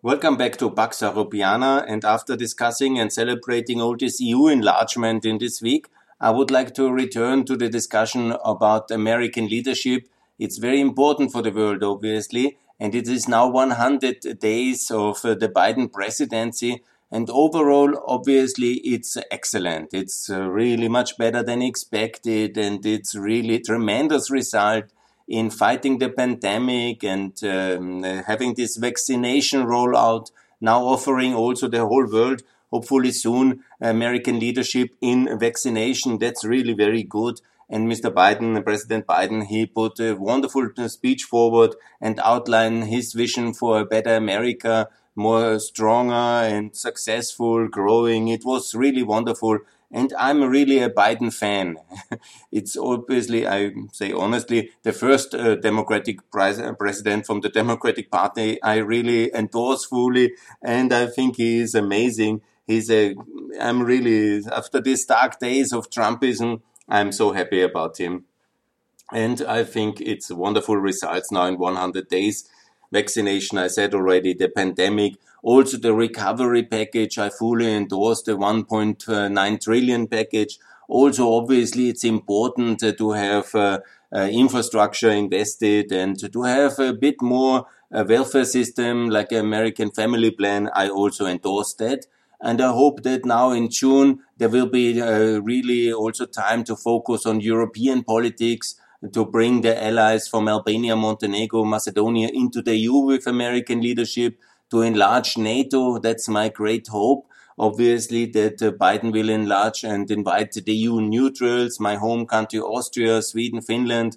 Welcome back to Pax Europiana. And after discussing and celebrating all this EU enlargement in this week, I would like to return to the discussion about American leadership. It's very important for the world, obviously. And it is now 100 days of uh, the Biden presidency. And overall, obviously, it's excellent. It's uh, really much better than expected. And it's really tremendous result in fighting the pandemic and um, having this vaccination rollout, now offering also the whole world, hopefully soon, American leadership in vaccination. That's really very good. And Mr. Biden, President Biden, he put a wonderful speech forward and outlined his vision for a better America, more stronger and successful, growing. It was really wonderful and I'm really a Biden fan. it's obviously, I say honestly, the first uh, Democratic pres- president from the Democratic Party I really endorse fully, and I think he is amazing. He's a, I'm really, after these dark days of Trumpism, I'm so happy about him. And I think it's wonderful results now in 100 days. Vaccination, I said already, the pandemic, also the recovery package, I fully endorse the 1.9 trillion package. Also, obviously, it's important to have uh, uh, infrastructure invested and to have a bit more uh, welfare system like American Family Plan. I also endorse that. And I hope that now in June, there will be uh, really also time to focus on European politics, to bring the allies from Albania, Montenegro, Macedonia into the EU with American leadership, to enlarge NATO. That's my great hope. Obviously, that uh, Biden will enlarge and invite the EU neutrals, my home country, Austria, Sweden, Finland,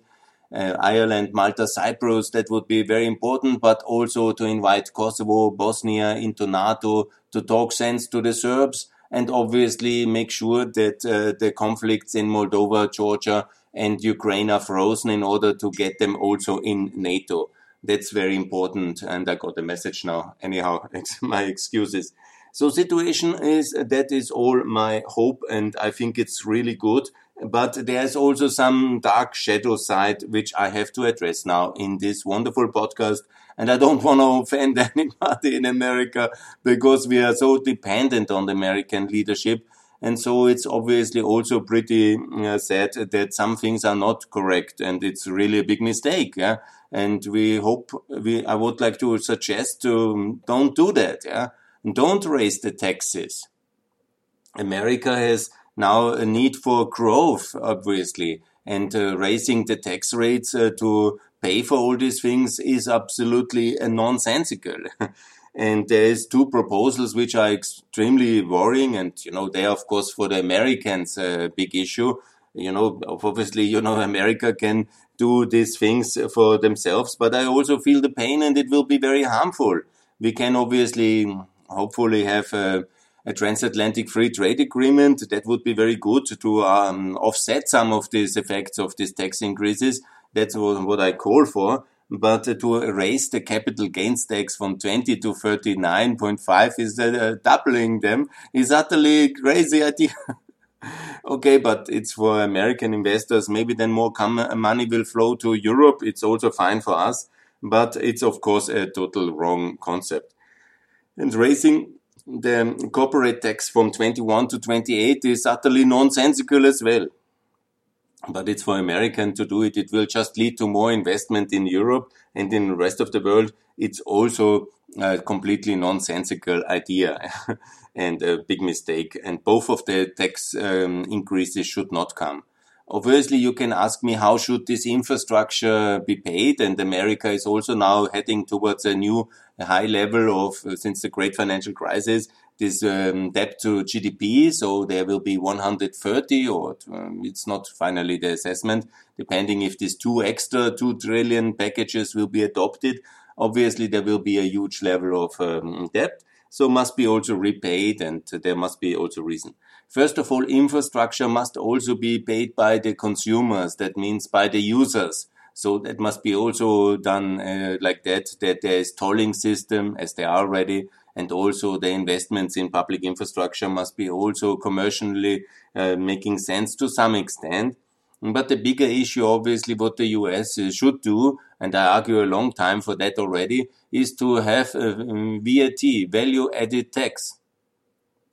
uh, Ireland, Malta, Cyprus. That would be very important, but also to invite Kosovo, Bosnia into NATO to talk sense to the Serbs and obviously make sure that uh, the conflicts in Moldova, Georgia, and Ukraine are frozen in order to get them also in NATO that's very important. And I got a message now. Anyhow, my excuses. So situation is that is all my hope, and I think it's really good. But there's also some dark shadow side which I have to address now in this wonderful podcast. And I don't want to offend anybody in America because we are so dependent on the American leadership. And so it's obviously also pretty uh, sad that some things are not correct and it's really a big mistake. Yeah. And we hope we, I would like to suggest to don't do that. Yeah. Don't raise the taxes. America has now a need for growth, obviously, and uh, raising the tax rates uh, to pay for all these things is absolutely nonsensical. And there's two proposals which are extremely worrying. And, you know, they are, of course, for the Americans, a big issue. You know, obviously, you know, America can do these things for themselves, but I also feel the pain and it will be very harmful. We can obviously, hopefully have a, a transatlantic free trade agreement. That would be very good to um, offset some of these effects of these tax increases. That's what I call for but to raise the capital gains tax from 20 to 39.5 is uh, doubling them is utterly crazy idea. okay, but it's for American investors. Maybe then more money will flow to Europe. It's also fine for us, but it's of course a total wrong concept. And raising the corporate tax from 21 to 28 is utterly nonsensical as well but it's for American to do it. It will just lead to more investment in Europe and in the rest of the world. It's also a completely nonsensical idea and a big mistake. And both of the tax um, increases should not come. Obviously, you can ask me how should this infrastructure be paid? And America is also now heading towards a new high level of, uh, since the great financial crisis, this um, debt to GDP. So there will be 130, or um, it's not finally the assessment, depending if these two extra 2 trillion packages will be adopted. Obviously, there will be a huge level of um, debt. So must be also repaid and there must be also reason. First of all, infrastructure must also be paid by the consumers. That means by the users. So that must be also done uh, like that, that there is tolling system as they are already and also the investments in public infrastructure must be also commercially uh, making sense to some extent. But the bigger issue, obviously, what the US should do, and I argue a long time for that already, is to have a VAT, value added tax.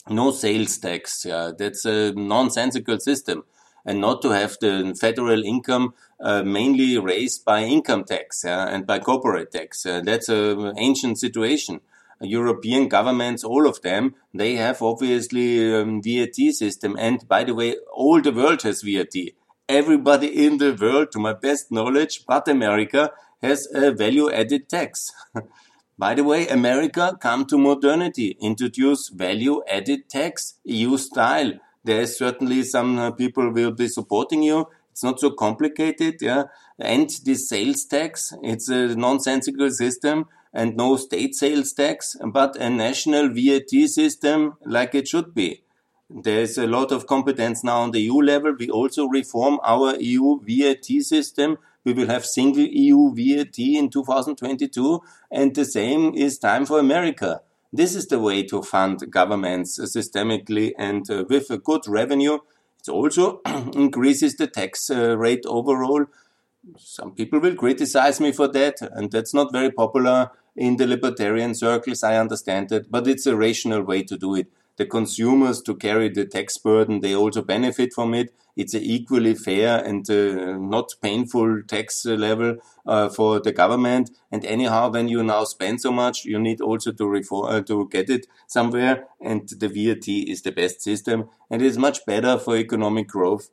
No sales tax. Yeah, that's a nonsensical system. And not to have the federal income uh, mainly raised by income tax yeah, and by corporate tax. Uh, that's an ancient situation. European governments, all of them, they have obviously um, VAT system. And by the way, all the world has VAT. Everybody in the world, to my best knowledge, but America has a value added tax. by the way, America come to modernity, introduce value added tax, EU style. There is certainly some uh, people will be supporting you. It's not so complicated, yeah. And this sales tax, it's a nonsensical system and no state sales tax, but a national VAT system like it should be. There's a lot of competence now on the EU level. We also reform our EU VAT system. We will have single EU VAT in 2022, and the same is time for America. This is the way to fund governments systemically and uh, with a good revenue. It also increases the tax uh, rate overall some people will criticize me for that, and that's not very popular in the libertarian circles. I understand that, but it's a rational way to do it. The consumers to carry the tax burden, they also benefit from it. It's an equally fair and uh, not painful tax level uh, for the government. And anyhow, when you now spend so much, you need also to reform, uh, to get it somewhere. And the VAT is the best system, and it's much better for economic growth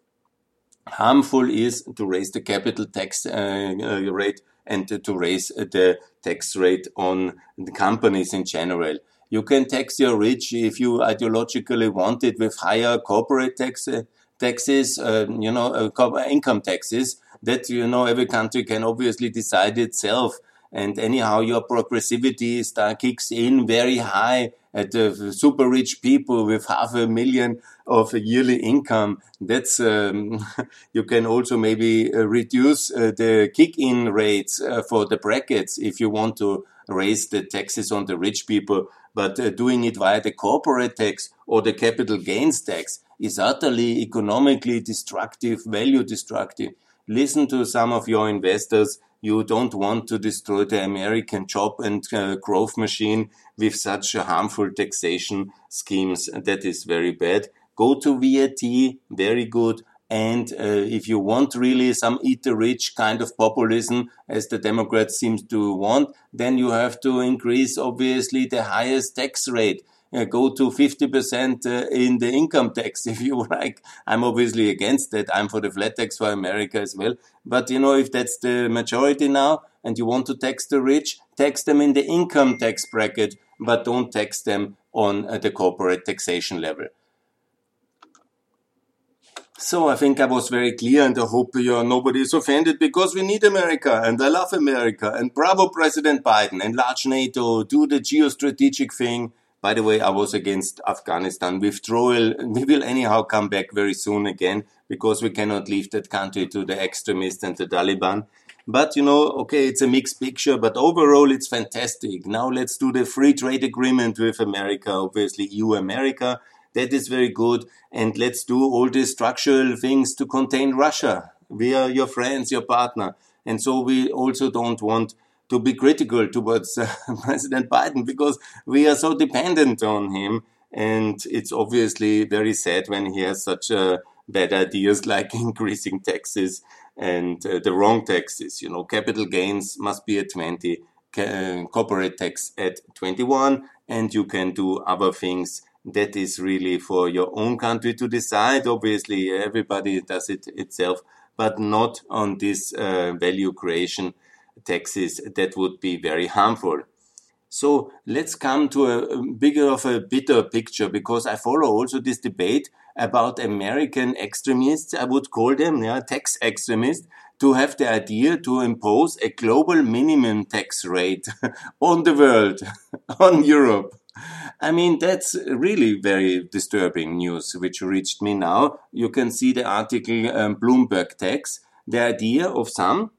harmful is to raise the capital tax uh, uh, rate and to raise the tax rate on the companies in general. You can tax your rich if you ideologically want it with higher corporate tax, uh, taxes, uh, you know, uh, income taxes that, you know, every country can obviously decide itself. And anyhow, your progressivity start, kicks in very high at the super rich people with half a million of yearly income. That's um, you can also maybe uh, reduce uh, the kick-in rates uh, for the brackets if you want to raise the taxes on the rich people. But uh, doing it via the corporate tax or the capital gains tax is utterly economically destructive, value destructive. Listen to some of your investors you don't want to destroy the American job and uh, growth machine with such harmful taxation schemes. That is very bad. Go to VAT, very good. And uh, if you want really some eat the rich kind of populism, as the Democrats seem to want, then you have to increase obviously the highest tax rate uh, go to 50% uh, in the income tax if you like. I'm obviously against that. I'm for the flat tax for America as well. But you know, if that's the majority now and you want to tax the rich, tax them in the income tax bracket, but don't tax them on uh, the corporate taxation level. So I think I was very clear and I hope you nobody is offended because we need America and I love America and bravo President Biden, enlarge NATO, do the geostrategic thing by the way, I was against Afghanistan withdrawal. We will anyhow come back very soon again because we cannot leave that country to the extremists and the Taliban. But you know, okay, it's a mixed picture, but overall it's fantastic. Now let's do the free trade agreement with America, obviously EU America. That is very good. And let's do all the structural things to contain Russia. We are your friends, your partner. And so we also don't want to be critical towards uh, President Biden because we are so dependent on him. And it's obviously very sad when he has such uh, bad ideas like increasing taxes and uh, the wrong taxes. You know, capital gains must be at 20, uh, corporate tax at 21, and you can do other things. That is really for your own country to decide. Obviously, everybody does it itself, but not on this uh, value creation taxes that would be very harmful. So let's come to a bigger of a bitter picture because I follow also this debate about American extremists, I would call them, yeah, tax extremists, to have the idea to impose a global minimum tax rate on the world, on Europe. I mean, that's really very disturbing news which reached me now. You can see the article um, Bloomberg tax. The idea of some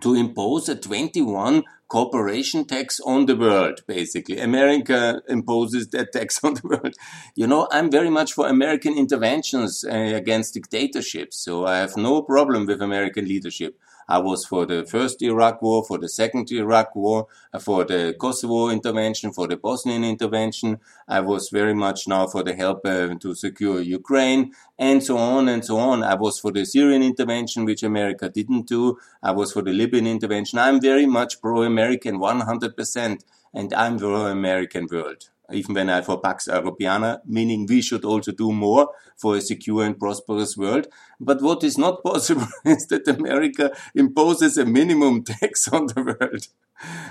to impose a 21 corporation tax on the world, basically. America imposes that tax on the world. You know, I'm very much for American interventions uh, against dictatorships, so I have no problem with American leadership. I was for the first Iraq war, for the second Iraq war, uh, for the Kosovo intervention, for the Bosnian intervention. I was very much now for the help uh, to secure Ukraine and so on and so on. I was for the Syrian intervention, which America didn't do. I was for the Libyan intervention. I'm very much pro-American, 100%, and I'm pro-American world even when I for Pax Europiana, meaning we should also do more for a secure and prosperous world. But what is not possible is that America imposes a minimum tax on the world.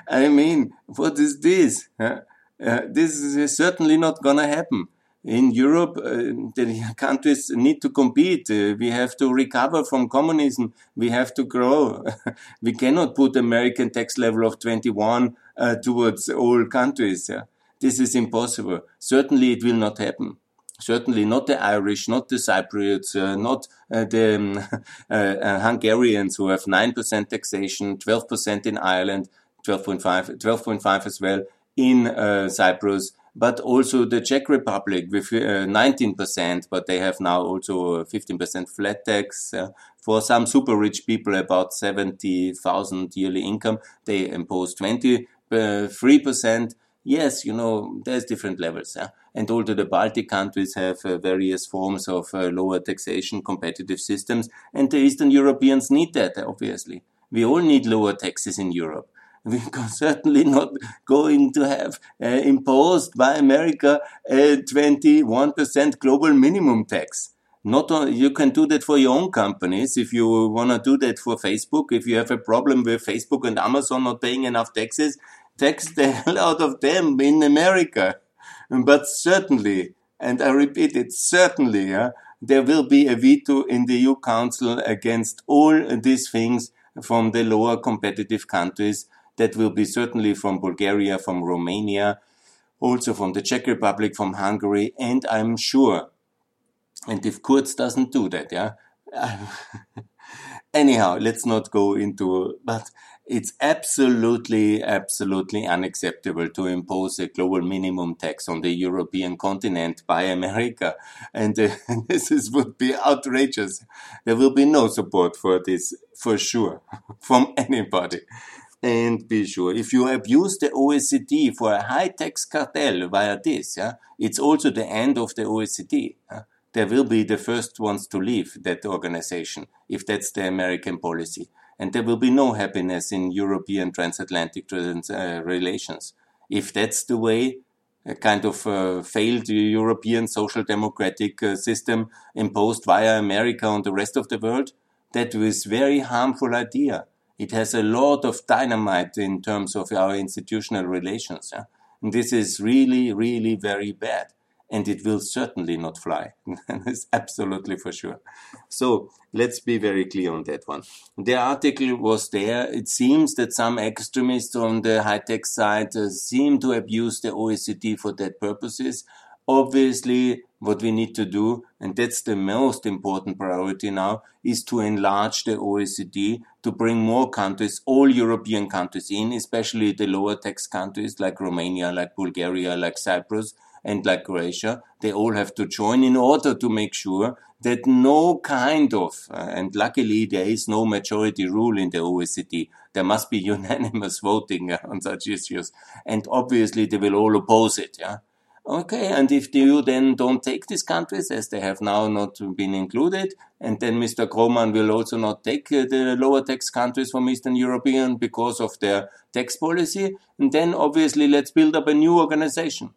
I mean, what is this? Uh, this is certainly not going to happen. In Europe, uh, the countries need to compete. Uh, we have to recover from communism. We have to grow. we cannot put American tax level of 21 uh, towards all countries. Yeah? This is impossible. Certainly it will not happen. Certainly not the Irish, not the Cypriots, uh, not uh, the um, uh, uh, Hungarians who have 9% taxation, 12% in Ireland, 12.5, 12.5 as well in uh, Cyprus, but also the Czech Republic with 19%, uh, but they have now also 15% flat tax. for some super rich people, about 70,000 yearly income, they impose 23%. Yes, you know, there's different levels. Yeah? And although the Baltic countries have uh, various forms of uh, lower taxation, competitive systems, and the Eastern Europeans need that, obviously. We all need lower taxes in Europe. We are certainly not going to have uh, imposed by America a 21% global minimum tax. Not on, you can do that for your own companies. If you want to do that for Facebook, if you have a problem with Facebook and Amazon not paying enough taxes, tax the hell out of them in America. But certainly, and I repeat it, certainly, yeah, there will be a veto in the EU Council against all these things from the lower competitive countries. That will be certainly from Bulgaria, from Romania, also from the Czech Republic, from Hungary, and I'm sure. And if Kurz doesn't do that, yeah. Anyhow, let's not go into, but it's absolutely, absolutely unacceptable to impose a global minimum tax on the European continent by America. And uh, this is, would be outrageous. There will be no support for this, for sure, from anybody. And be sure, if you abuse the OECD for a high tax cartel via this, yeah, it's also the end of the OECD. Yeah? There will be the first ones to leave that organization if that's the American policy and there will be no happiness in European transatlantic trans, uh, relations. If that's the way, a kind of uh, failed European social democratic uh, system imposed via America on the rest of the world, that was very harmful idea. It has a lot of dynamite in terms of our institutional relations. Yeah? And this is really, really very bad and it will certainly not fly. That's absolutely for sure. So let's be very clear on that one. The article was there. It seems that some extremists on the high tech side uh, seem to abuse the OECD for that purposes. Obviously, what we need to do, and that's the most important priority now, is to enlarge the OECD to bring more countries, all European countries in, especially the lower tax countries like Romania, like Bulgaria, like Cyprus, and like Croatia, they all have to join in order to make sure that no kind of, uh, and luckily there is no majority rule in the OECD. There must be unanimous voting uh, on such issues. And obviously they will all oppose it. Yeah. Okay, and if you then don't take these countries, as they have now not been included, and then Mr. Cormann will also not take uh, the lower tax countries from Eastern European because of their tax policy, and then obviously let's build up a new organization.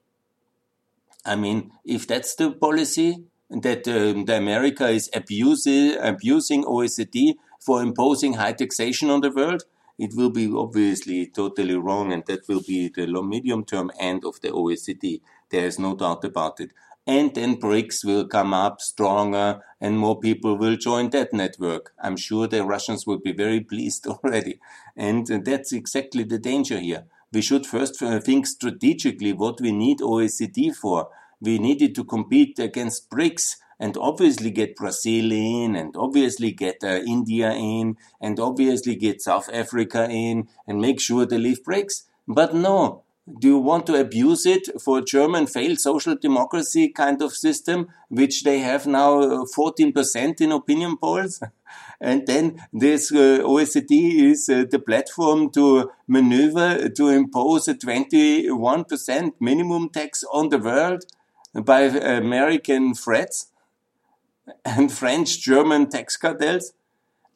I mean, if that's the policy that um, the America is abusing, abusing OECD for imposing high taxation on the world, it will be obviously totally wrong, and that will be the long, medium term end of the OECD. There is no doubt about it. And then BRICS will come up stronger, and more people will join that network. I'm sure the Russians will be very pleased already. And that's exactly the danger here we should first uh, think strategically what we need OECD for. We needed to compete against BRICS and obviously get Brazil in and obviously get uh, India in and obviously get South Africa in and make sure they leave BRICS. But no, Do you want to abuse it for a German failed social democracy kind of system, which they have now 14% uh, in opinion polls? And then this uh, OECD is uh, the platform to maneuver to impose a 21% minimum tax on the world by American threats and French German tax cartels.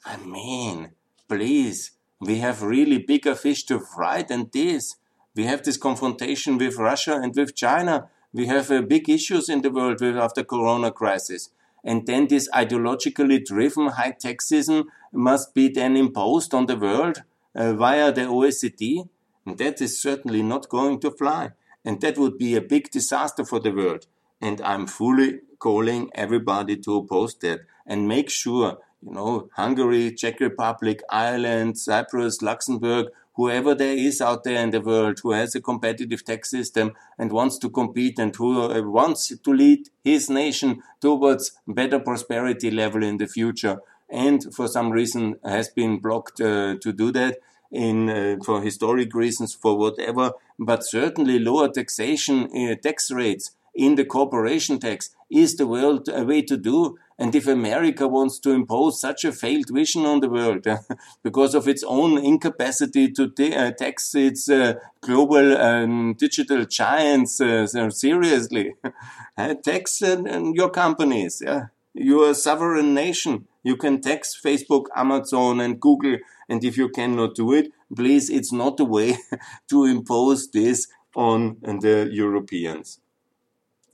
I mean, please, we have really bigger fish to fry than this. We have this confrontation with Russia and with China. We have uh, big issues in the world with, after Corona crisis. And then this ideologically driven high taxism must be then imposed on the world uh, via the OECD. And that is certainly not going to fly. And that would be a big disaster for the world. And I'm fully calling everybody to oppose that and make sure, you know, Hungary, Czech Republic, Ireland, Cyprus, Luxembourg, whoever there is out there in the world who has a competitive tax system and wants to compete and who uh, wants to lead his nation towards better prosperity level in the future and for some reason has been blocked uh, to do that in uh, for historic reasons for whatever but certainly lower taxation uh, tax rates in the corporation tax is the world uh, way to do and if America wants to impose such a failed vision on the world because of its own incapacity to uh, tax its uh, global um, digital giants uh, seriously, tax your companies. Yeah? You're a sovereign nation. You can tax Facebook, Amazon, and Google. And if you cannot do it, please, it's not the way to impose this on the Europeans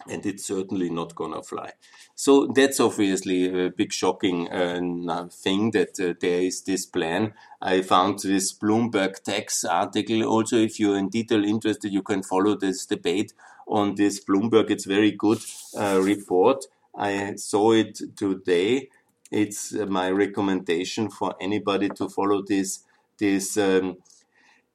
and it's certainly not gonna fly. So that's obviously a big shocking uh, thing that uh, there is this plan. I found this Bloomberg tax article. Also, if you're in detail interested, you can follow this debate on this Bloomberg. It's very good uh, report. I saw it today. It's uh, my recommendation for anybody to follow this this um,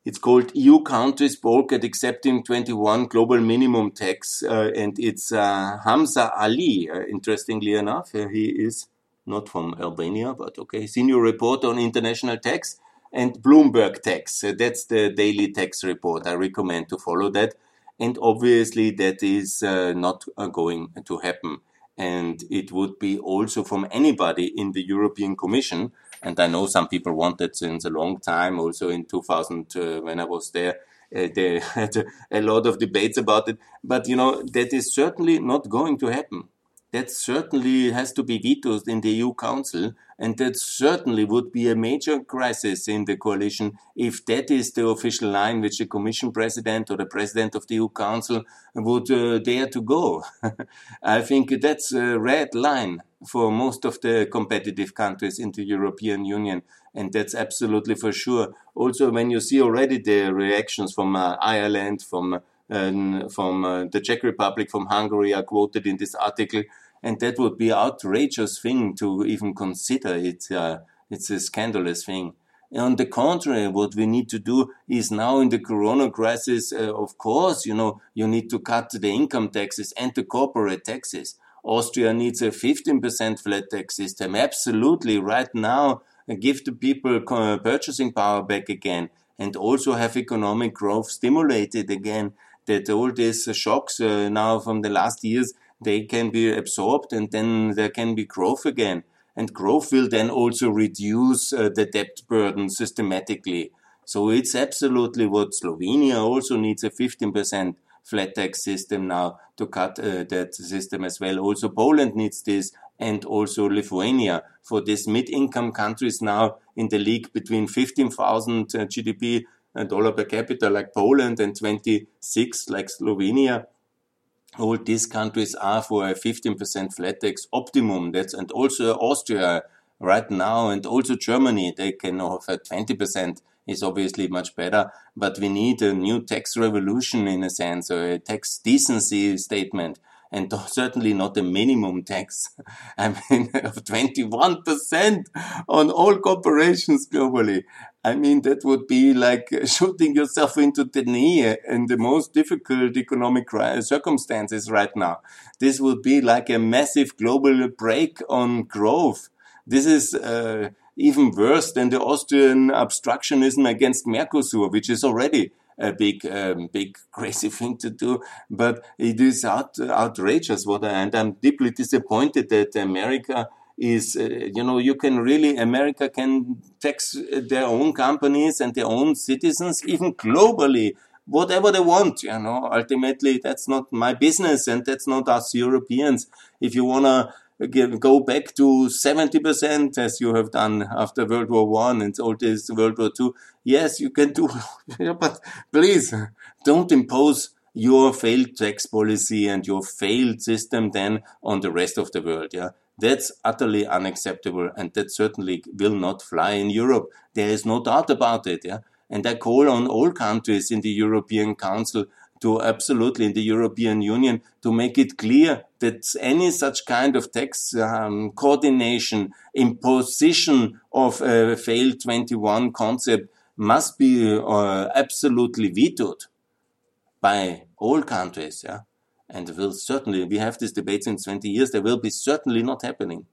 it's called EU countries bulk at accepting 21 global minimum tax, uh, and it's uh, Hamza Ali. Uh, interestingly enough, uh, he is not from Albania, but okay, senior reporter on international tax and Bloomberg tax. Uh, that's the daily tax report. I recommend to follow that, and obviously that is uh, not going to happen. And it would be also from anybody in the European Commission and I know some people wanted since a long time. Also in 2000, uh, when I was there, uh, they had a lot of debates about it. But you know that is certainly not going to happen. That certainly has to be vetoed in the EU Council, and that certainly would be a major crisis in the coalition if that is the official line which the Commission President or the President of the EU Council would uh, dare to go. I think that's a red line for most of the competitive countries in the European Union. And that's absolutely for sure. Also, when you see already the reactions from uh, Ireland, from uh, from uh, the Czech Republic, from Hungary are quoted in this article, and that would be outrageous thing to even consider. It's uh, it's a scandalous thing. On the contrary, what we need to do is now in the corona crisis, uh, of course, you know, you need to cut the income taxes and the corporate taxes. Austria needs a 15% flat tax system. Absolutely, right now, give the people purchasing power back again and also have economic growth stimulated again. That all these shocks uh, now from the last years, they can be absorbed and then there can be growth again. And growth will then also reduce uh, the debt burden systematically. So it's absolutely what Slovenia also needs a 15% flat tax system now to cut uh, that system as well. Also, Poland needs this, and also Lithuania for these mid-income countries now in the league between 15,000 uh, GDP uh, dollar per capita like Poland and 26 like Slovenia. All these countries are for a 15% flat tax optimum. That's and also Austria right now, and also Germany. They can offer 20% is obviously much better, but we need a new tax revolution in a sense, or a tax decency statement, and certainly not a minimum tax. I mean, of 21% on all corporations globally. I mean, that would be like shooting yourself into the knee in the most difficult economic circumstances right now. This would be like a massive global break on growth. This is, uh, even worse than the Austrian obstructionism against Mercosur, which is already a big, um, big crazy thing to do, but it is out, outrageous. What I, and I'm deeply disappointed that America is, uh, you know, you can really, America can tax their own companies and their own citizens, even globally, whatever they want, you know. Ultimately, that's not my business and that's not us Europeans. If you want to go back to 70% as you have done after World War One and all this World War Two. Yes, you can do, but please don't impose your failed tax policy and your failed system then on the rest of the world. Yeah. That's utterly unacceptable and that certainly will not fly in Europe. There is no doubt about it. Yeah. And I call on all countries in the European Council to absolutely in the European Union to make it clear that any such kind of tax um, coordination, imposition of a failed 21 concept must be uh, absolutely vetoed by all countries. Yeah? And will certainly, we have this debate in 20 years, there will be certainly not happening.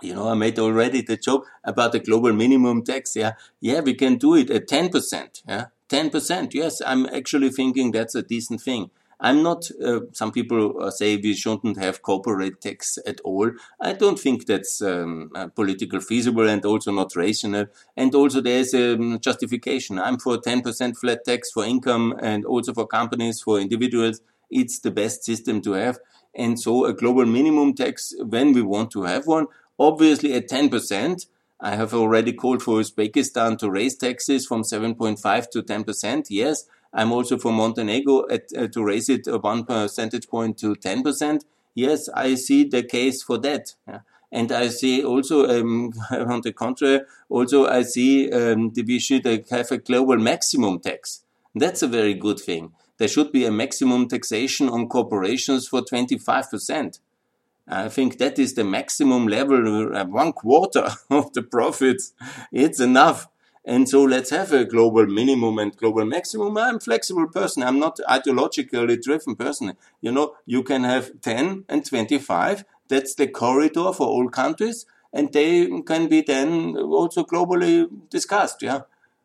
You know, I made already the joke about the global minimum tax. Yeah. Yeah, we can do it at 10%. Yeah. 10%. Yes, I'm actually thinking that's a decent thing. I'm not, uh, some people uh, say we shouldn't have corporate tax at all. I don't think that's um, uh, political feasible and also not rational. And also there's a um, justification. I'm for 10% flat tax for income and also for companies, for individuals. It's the best system to have. And so a global minimum tax, when we want to have one, obviously at 10%, I have already called for Uzbekistan to raise taxes from 7.5 to 10%. Yes. I'm also for Montenegro at, uh, to raise it one percentage point to 10%. Yes, I see the case for that. Yeah. And I see also, um, on the contrary, also I see um, that we should have a global maximum tax. That's a very good thing. There should be a maximum taxation on corporations for 25%. I think that is the maximum level, uh, one quarter of the profits. It's enough. And so let's have a global minimum and global maximum. I'm a flexible person. I'm not ideologically driven person. You know, you can have 10 and 25. That's the corridor for all countries. And they can be then also globally discussed. Yeah.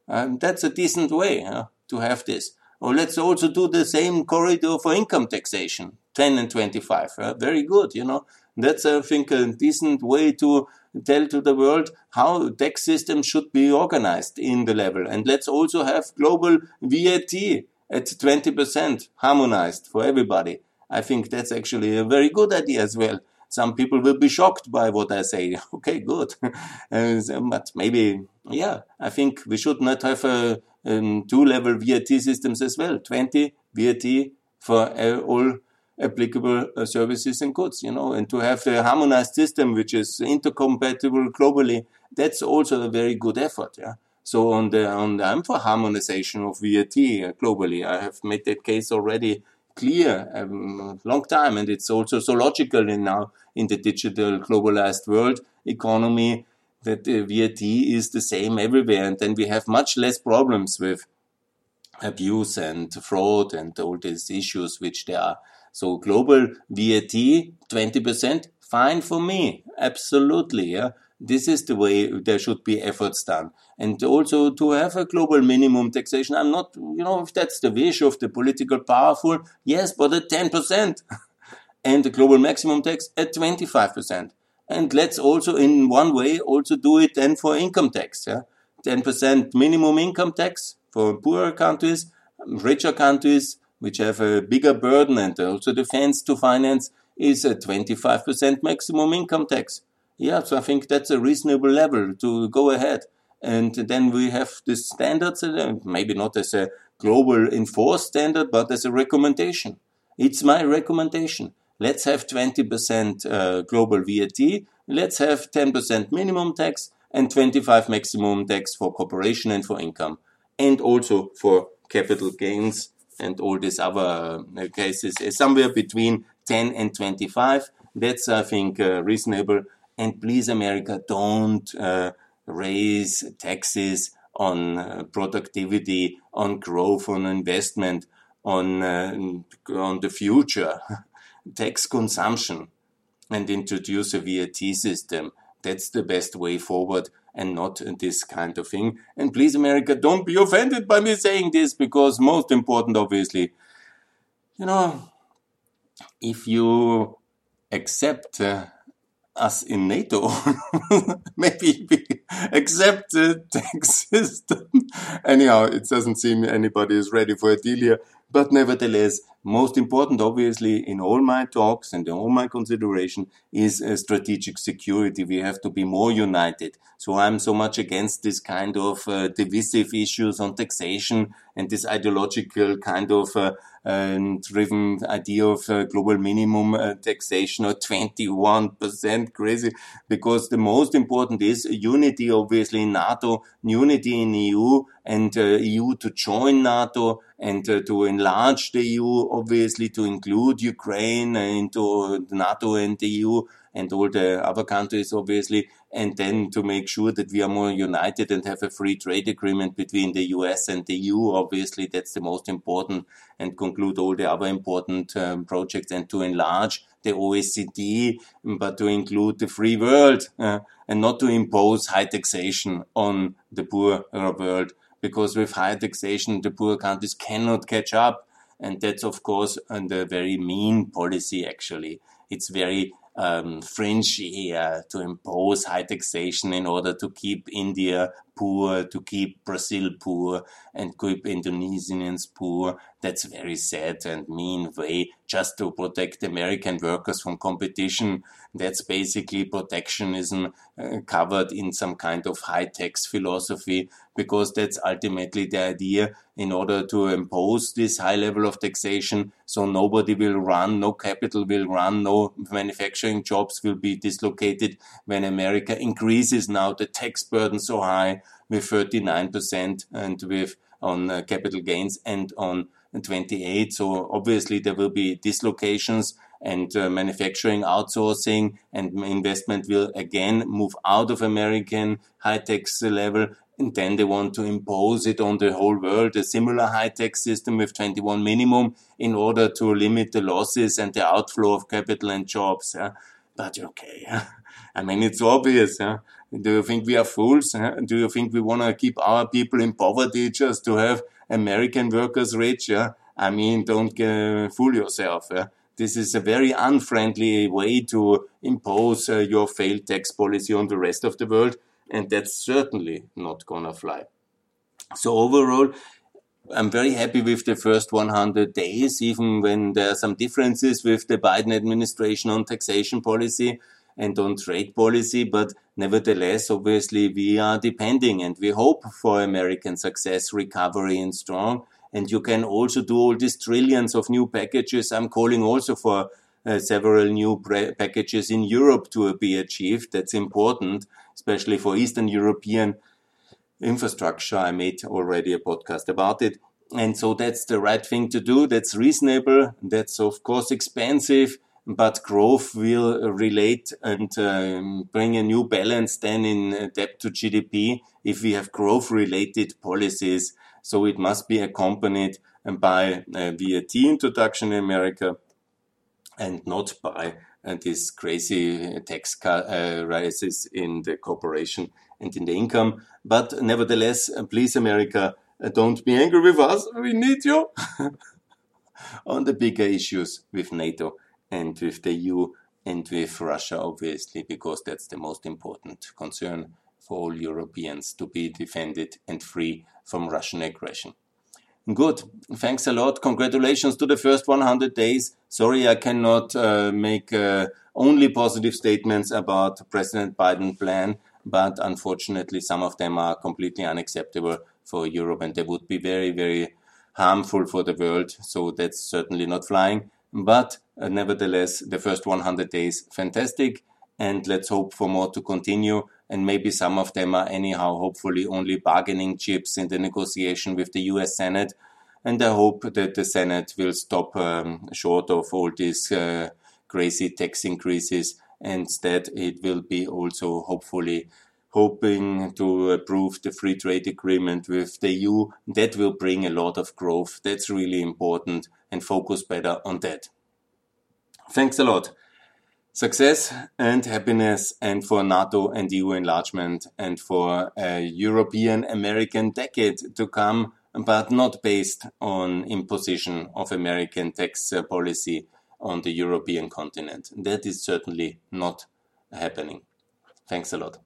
Um, that's a decent way to have this. Or let's also do the same corridor for income taxation. 10 and 25. Uh, very good, you know. That's, I think, a decent way to tell to the world how tax system should be organized in the level. And let's also have global VAT at 20% harmonized for everybody. I think that's actually a very good idea as well. Some people will be shocked by what I say. Okay, good. but maybe, yeah, I think we should not have a, um, two level VAT systems as well. 20 VAT for all applicable uh, services and goods, you know, and to have a harmonized system which is intercompatible globally, that's also a very good effort, yeah. So on the, on the, I'm for harmonization of VAT uh, globally. I have made that case already clear a um, long time, and it's also so logical in now in the digital globalized world economy that uh, the VAT is the same everywhere, and then we have much less problems with abuse and fraud and all these issues which there are. So global VAT, 20%, fine for me. Absolutely. Yeah. This is the way there should be efforts done. And also to have a global minimum taxation. I'm not, you know, if that's the wish of the political powerful, yes, but at 10%. and the global maximum tax at 25%. And let's also, in one way, also do it then for income tax. Yeah? 10% minimum income tax for poorer countries, richer countries, which have a bigger burden and also the defense to finance is a 25% maximum income tax. Yeah, so I think that's a reasonable level to go ahead. And then we have the standards, uh, maybe not as a global enforced standard, but as a recommendation. It's my recommendation. Let's have 20% uh, global VAT. Let's have 10% minimum tax and 25 maximum tax for corporation and for income and also for capital gains and all these other uh, cases is somewhere between 10 and 25. That's, I think, uh, reasonable. And please, America, don't uh, raise taxes on uh, productivity, on growth, on investment, on uh, on the future. Tax consumption and introduce a VAT system. That's the best way forward. and not this kind of thing. And please, America, don't be offended by me saying this because most important, obviously, you know, if you accept uh, us in NATO, maybe we accept the tax system. Anyhow, it doesn't seem anybody is ready for a deal here. But nevertheless, most important, obviously, in all my talks and all my consideration is uh, strategic security. We have to be more united. So I'm so much against this kind of uh, divisive issues on taxation and this ideological kind of uh, driven idea of uh, global minimum uh, taxation or 21% crazy because the most important is unity obviously in NATO, unity in EU and uh, EU to join NATO and to enlarge the EU obviously to include Ukraine into NATO and the EU and all the other countries, obviously, and then to make sure that we are more united and have a free trade agreement between the US and the EU. Obviously, that's the most important, and conclude all the other important um, projects and to enlarge the OECD, but to include the free world uh, and not to impose high taxation on the poor world. Because with high taxation, the poor countries cannot catch up. And that's, of course, under very mean policy, actually. It's very um, fringe here to impose high taxation in order to keep India poor, to keep Brazil poor, and keep Indonesians poor. That's very sad and mean way just to protect American workers from competition. That's basically protectionism uh, covered in some kind of high tax philosophy, because that's ultimately the idea in order to impose this high level of taxation. So nobody will run, no capital will run, no manufacturing jobs will be dislocated when America increases now the tax burden so high with 39% and with on uh, capital gains and on 28. So obviously there will be dislocations and uh, manufacturing outsourcing and investment will again move out of American high tax level. And then they want to impose it on the whole world, a similar high tax system with 21 minimum in order to limit the losses and the outflow of capital and jobs. Yeah? But okay, I mean, it's obvious. Do you think we are fools? Do you think we want to keep our people in poverty just to have American workers rich? I mean, don't uh, fool yourself. This is a very unfriendly way to impose uh, your failed tax policy on the rest of the world, and that's certainly not gonna fly. So overall, I'm very happy with the first 100 days, even when there are some differences with the Biden administration on taxation policy and on trade policy. But nevertheless, obviously, we are depending and we hope for American success, recovery, and strong. And you can also do all these trillions of new packages. I'm calling also for uh, several new packages in Europe to be achieved. That's important, especially for Eastern European infrastructure. I made already a podcast about it. And so that's the right thing to do. That's reasonable. That's of course expensive but growth will relate and um, bring a new balance then in debt to GDP if we have growth related policies. So it must be accompanied by VAT introduction in America and not by uh, this crazy tax uh, rises in the corporation and in the income. But nevertheless, uh, please, America, uh, don't be angry with us. We need you on the bigger issues with NATO and with the EU and with Russia, obviously, because that's the most important concern for all Europeans to be defended and free from Russian aggression. Good. Thanks a lot. Congratulations to the first 100 days. Sorry, I cannot uh, make uh, only positive statements about President Biden's plan, but unfortunately, some of them are completely unacceptable for Europe and they would be very, very harmful for the world. So that's certainly not flying. But uh, nevertheless, the first 100 days, fantastic. And let's hope for more to continue. And maybe some of them are, anyhow, hopefully only bargaining chips in the negotiation with the US Senate. And I hope that the Senate will stop um, short of all these uh, crazy tax increases. Instead, it will be also hopefully hoping to approve the free trade agreement with the EU. That will bring a lot of growth. That's really important and focus better on that. Thanks a lot. Success and happiness, and for NATO and EU enlargement, and for a European American decade to come, but not based on imposition of American tax policy on the European continent. That is certainly not happening. Thanks a lot.